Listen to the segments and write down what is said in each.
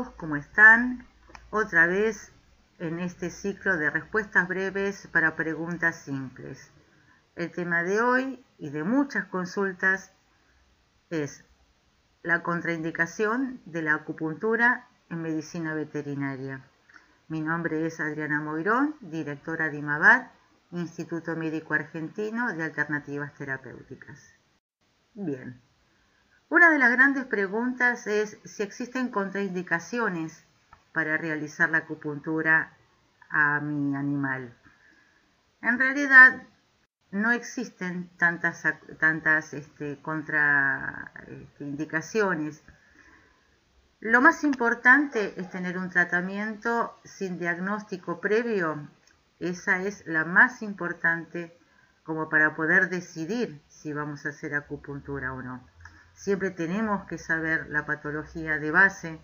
todos, ¿cómo están? Otra vez en este ciclo de respuestas breves para preguntas simples. El tema de hoy y de muchas consultas es la contraindicación de la acupuntura en medicina veterinaria. Mi nombre es Adriana Moirón, directora de IMABAD, Instituto Médico Argentino de Alternativas Terapéuticas. Bien, una de las grandes preguntas es si existen contraindicaciones para realizar la acupuntura a mi animal. En realidad no existen tantas, este, contraindicaciones. Este, Lo más importante es tener un tratamiento sin diagnóstico previo. Esa es la más importante como para poder decidir si vamos a hacer acupuntura o no. Siempre tenemos que saber la patología de base,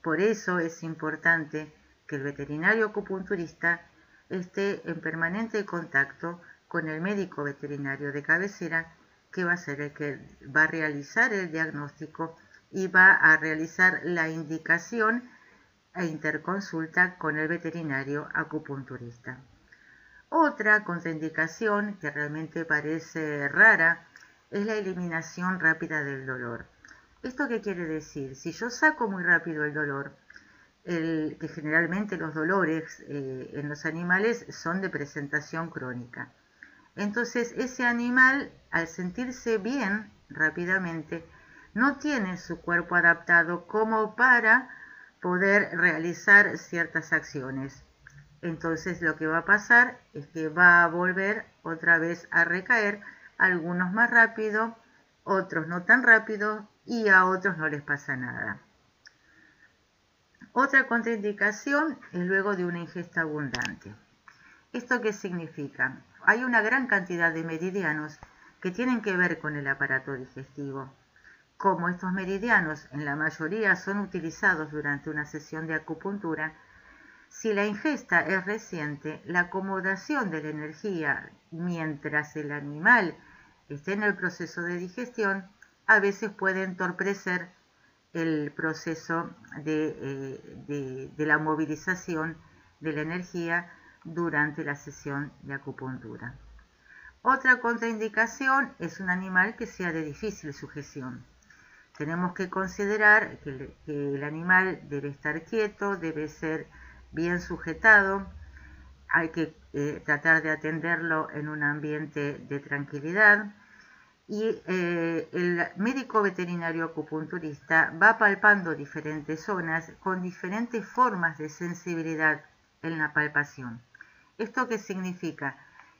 por eso es importante que el veterinario acupunturista esté en permanente contacto con el médico veterinario de cabecera, que va a ser el que va a realizar el diagnóstico y va a realizar la indicación e interconsulta con el veterinario acupunturista. Otra contraindicación que realmente parece rara es la eliminación rápida del dolor. ¿Esto qué quiere decir? Si yo saco muy rápido el dolor, el, que generalmente los dolores eh, en los animales son de presentación crónica. Entonces ese animal, al sentirse bien rápidamente, no tiene su cuerpo adaptado como para poder realizar ciertas acciones. Entonces lo que va a pasar es que va a volver otra vez a recaer algunos más rápido, otros no tan rápido y a otros no les pasa nada. Otra contraindicación es luego de una ingesta abundante. ¿Esto qué significa? Hay una gran cantidad de meridianos que tienen que ver con el aparato digestivo. Como estos meridianos en la mayoría son utilizados durante una sesión de acupuntura, si la ingesta es reciente, la acomodación de la energía mientras el animal esté en el proceso de digestión, a veces puede entorpecer el proceso eh, de, de, la movilización de la energía durante la sesión de acupuntura. Otra contraindicación es un animal que sea de difícil sujeción. Tenemos que considerar que el, animal debe estar quieto, debe ser bien sujetado, hay que eh, tratar de atenderlo en un ambiente de tranquilidad y eh, el médico veterinario acupunturista va palpando diferentes zonas con diferentes formas de sensibilidad en la palpación. ¿Esto qué significa?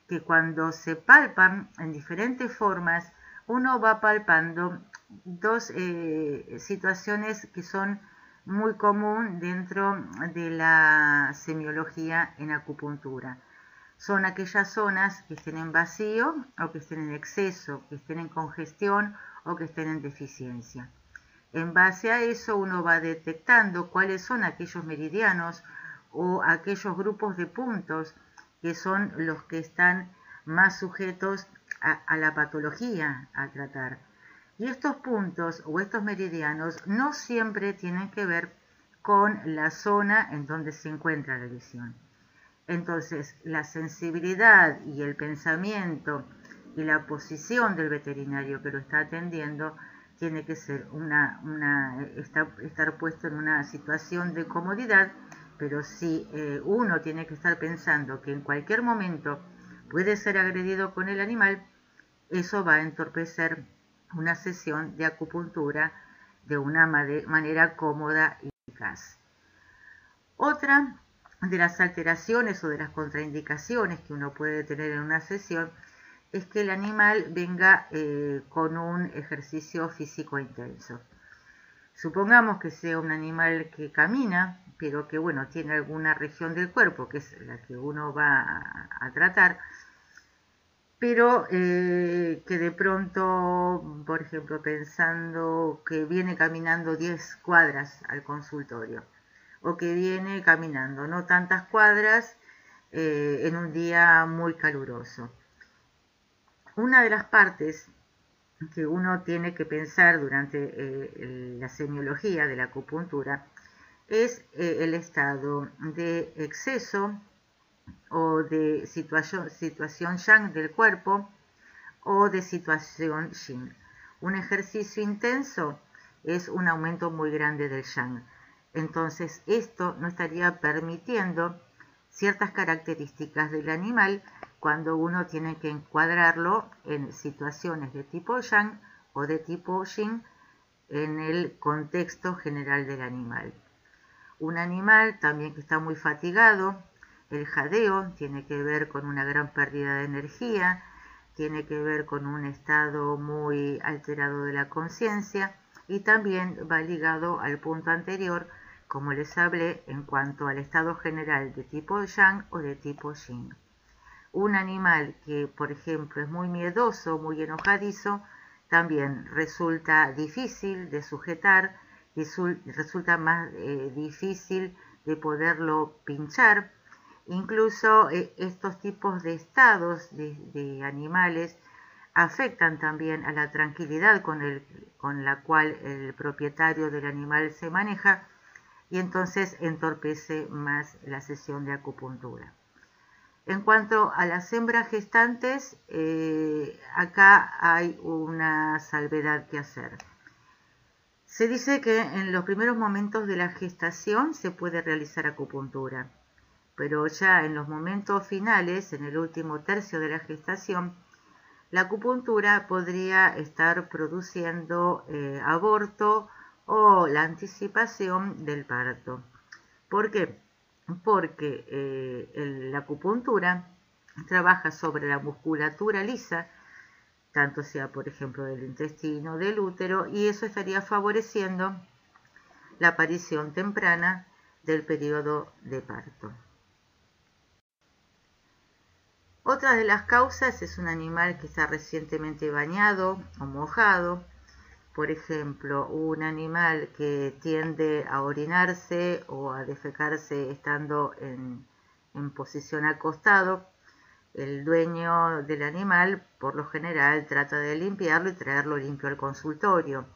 Que cuando se palpan en diferentes formas, uno va palpando dos eh, situaciones que son muy común dentro de la semiología en acupuntura. Son aquellas zonas que estén en vacío o que estén en exceso, que estén en congestión o que estén en deficiencia. En base a eso uno va detectando cuáles son aquellos meridianos o aquellos grupos de puntos que son los que están más sujetos a, a la patología a tratar. Y estos puntos o estos meridianos no siempre tienen que ver con la zona en donde se encuentra la lesión. Entonces, la sensibilidad y el pensamiento y la posición del veterinario que lo está atendiendo tiene que ser una, estar, puesto en una situación de comodidad, pero si eh, uno tiene que estar pensando que en cualquier momento puede ser agredido con el animal, eso va a entorpecer una sesión de acupuntura de una manera cómoda y eficaz. Otra de las alteraciones o de las contraindicaciones que uno puede tener en una sesión es que el animal venga eh, con un ejercicio físico intenso. Supongamos que sea un animal que camina, pero que bueno, tiene alguna región del cuerpo, que es la que uno va a tratar, pero eh, que de pronto, por ejemplo, pensando que viene caminando 10 cuadras al consultorio o que viene caminando no tantas cuadras eh, en un día muy caluroso. Una de las partes que uno tiene que pensar durante eh, la semiología de la acupuntura es el estado de exceso o de situación, situación yang del cuerpo o de situación yin. Un ejercicio intenso es un aumento muy grande del yang. Entonces esto no estaría permitiendo ciertas características del animal cuando uno tiene que encuadrarlo en situaciones de tipo yang o de tipo yin en el contexto general del animal. Un animal también que está muy fatigado, el jadeo tiene que ver con una gran pérdida de energía, tiene que ver con un estado muy alterado de la conciencia y también va ligado al punto anterior, como les hablé, en cuanto al estado general de tipo yang o de tipo yin. Un animal que, por ejemplo, es muy miedoso, muy enojadizo, también resulta difícil de sujetar, resulta más eh, difícil de poderlo pinchar. Incluso eh, estos tipos de estados de, animales afectan también a la tranquilidad con, la cual el propietario del animal se maneja y entonces entorpece más la sesión de acupuntura. En cuanto a las hembras gestantes, eh, acá hay una salvedad que hacer. Se dice que en los primeros momentos de la gestación se puede realizar acupuntura, pero ya en los momentos finales, en el último tercio de la gestación, la acupuntura podría estar produciendo eh, aborto o la anticipación del parto. ¿Por qué? porque eh, la acupuntura trabaja sobre la musculatura lisa, tanto sea por ejemplo del intestino, del útero, y eso estaría favoreciendo la aparición temprana del periodo de parto. Otra de las causas es un animal que está recientemente bañado o mojado, por ejemplo, un animal que tiende a orinarse o a defecarse estando en, posición acostado, el dueño del animal por lo general trata de limpiarlo y traerlo limpio al consultorio.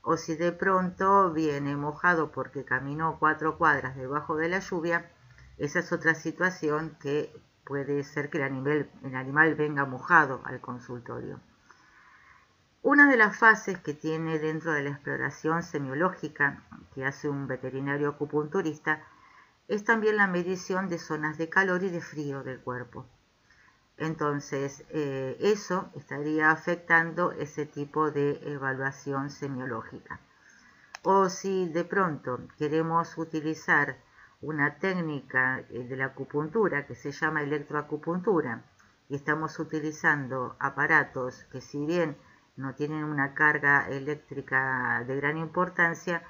O si de pronto viene mojado porque caminó cuatro cuadras debajo de la lluvia, esa es otra situación que puede ser que el animal, venga mojado al consultorio. Una de las fases que tiene dentro de la exploración semiológica que hace un veterinario acupunturista es también la medición de zonas de calor y de frío del cuerpo. Entonces, eh, eso estaría afectando ese tipo de evaluación semiológica. O si de pronto queremos utilizar una técnica eh, de la acupuntura que se llama electroacupuntura y estamos utilizando aparatos que si bien no tienen una carga eléctrica de gran importancia,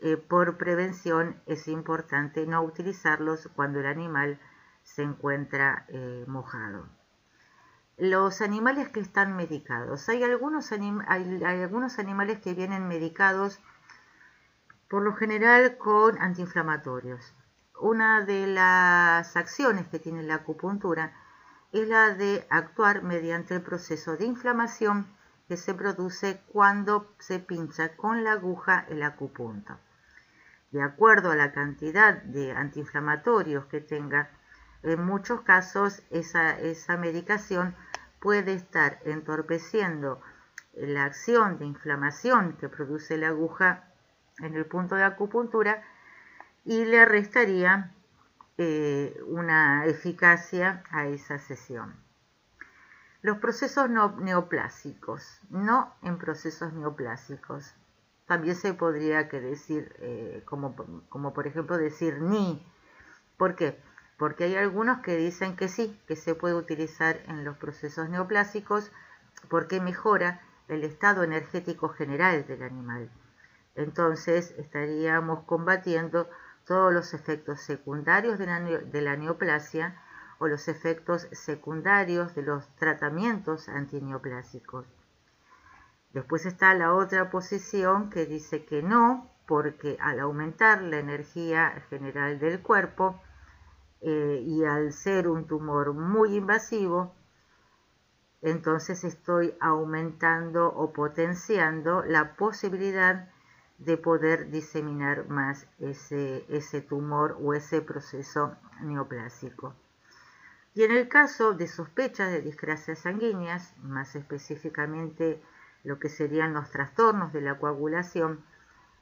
eh, por prevención es importante no utilizarlos cuando el animal se encuentra eh, mojado. Los animales que están medicados. Hay algunos, hay algunos animales que vienen medicados por lo general con antiinflamatorios. Una de las acciones que tiene la acupuntura es la de actuar mediante el proceso de inflamación que se produce cuando se pincha con la aguja el acupunto. De acuerdo a la cantidad de antiinflamatorios que tenga, en muchos casos esa, esa medicación puede estar entorpeciendo la acción de inflamación que produce la aguja en el punto de acupuntura y le restaría eh, una eficacia a esa sesión. Los procesos neoplásicos, no en procesos neoplásicos. También se podría que decir, eh, como, como por ejemplo decir ni. ¿Por qué? Porque hay algunos que dicen que sí, que se puede utilizar en los procesos neoplásicos porque mejora el estado energético general del animal. Entonces estaríamos combatiendo todos los efectos secundarios de la, neoplasia o los efectos secundarios de los tratamientos antineoplásicos. Después está la otra posición que dice que no, porque al aumentar la energía general del cuerpo eh, y al ser un tumor muy invasivo, entonces estoy aumentando o potenciando la posibilidad de poder diseminar más ese, ese tumor o ese proceso neoplásico. Y en el caso de sospechas de discrasias sanguíneas, más específicamente lo que serían los trastornos de la coagulación,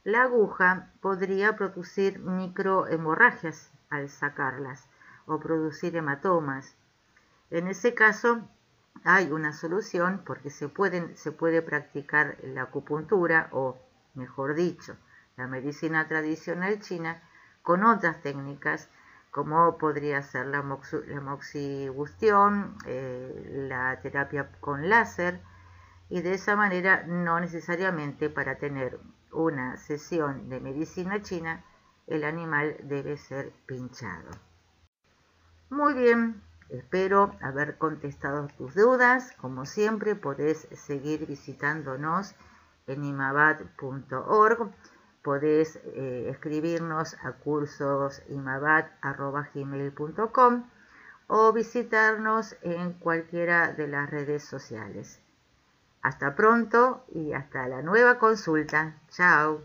la aguja podría producir microhemorragias al sacarlas o producir hematomas. En ese caso hay una solución porque se, se puede practicar la acupuntura o, mejor dicho, la medicina tradicional china con otras técnicas como podría ser la, moxibustión, eh, la terapia con láser, y de esa manera no necesariamente para tener una sesión de medicina china el animal debe ser pinchado. Muy bien, espero haber contestado tus dudas. Como siempre, podés seguir visitándonos en imabat.org. Podés eh, escribirnos a cursosimabad.gmail.com o visitarnos en cualquiera de las redes sociales. Hasta pronto y hasta la nueva consulta. Chao.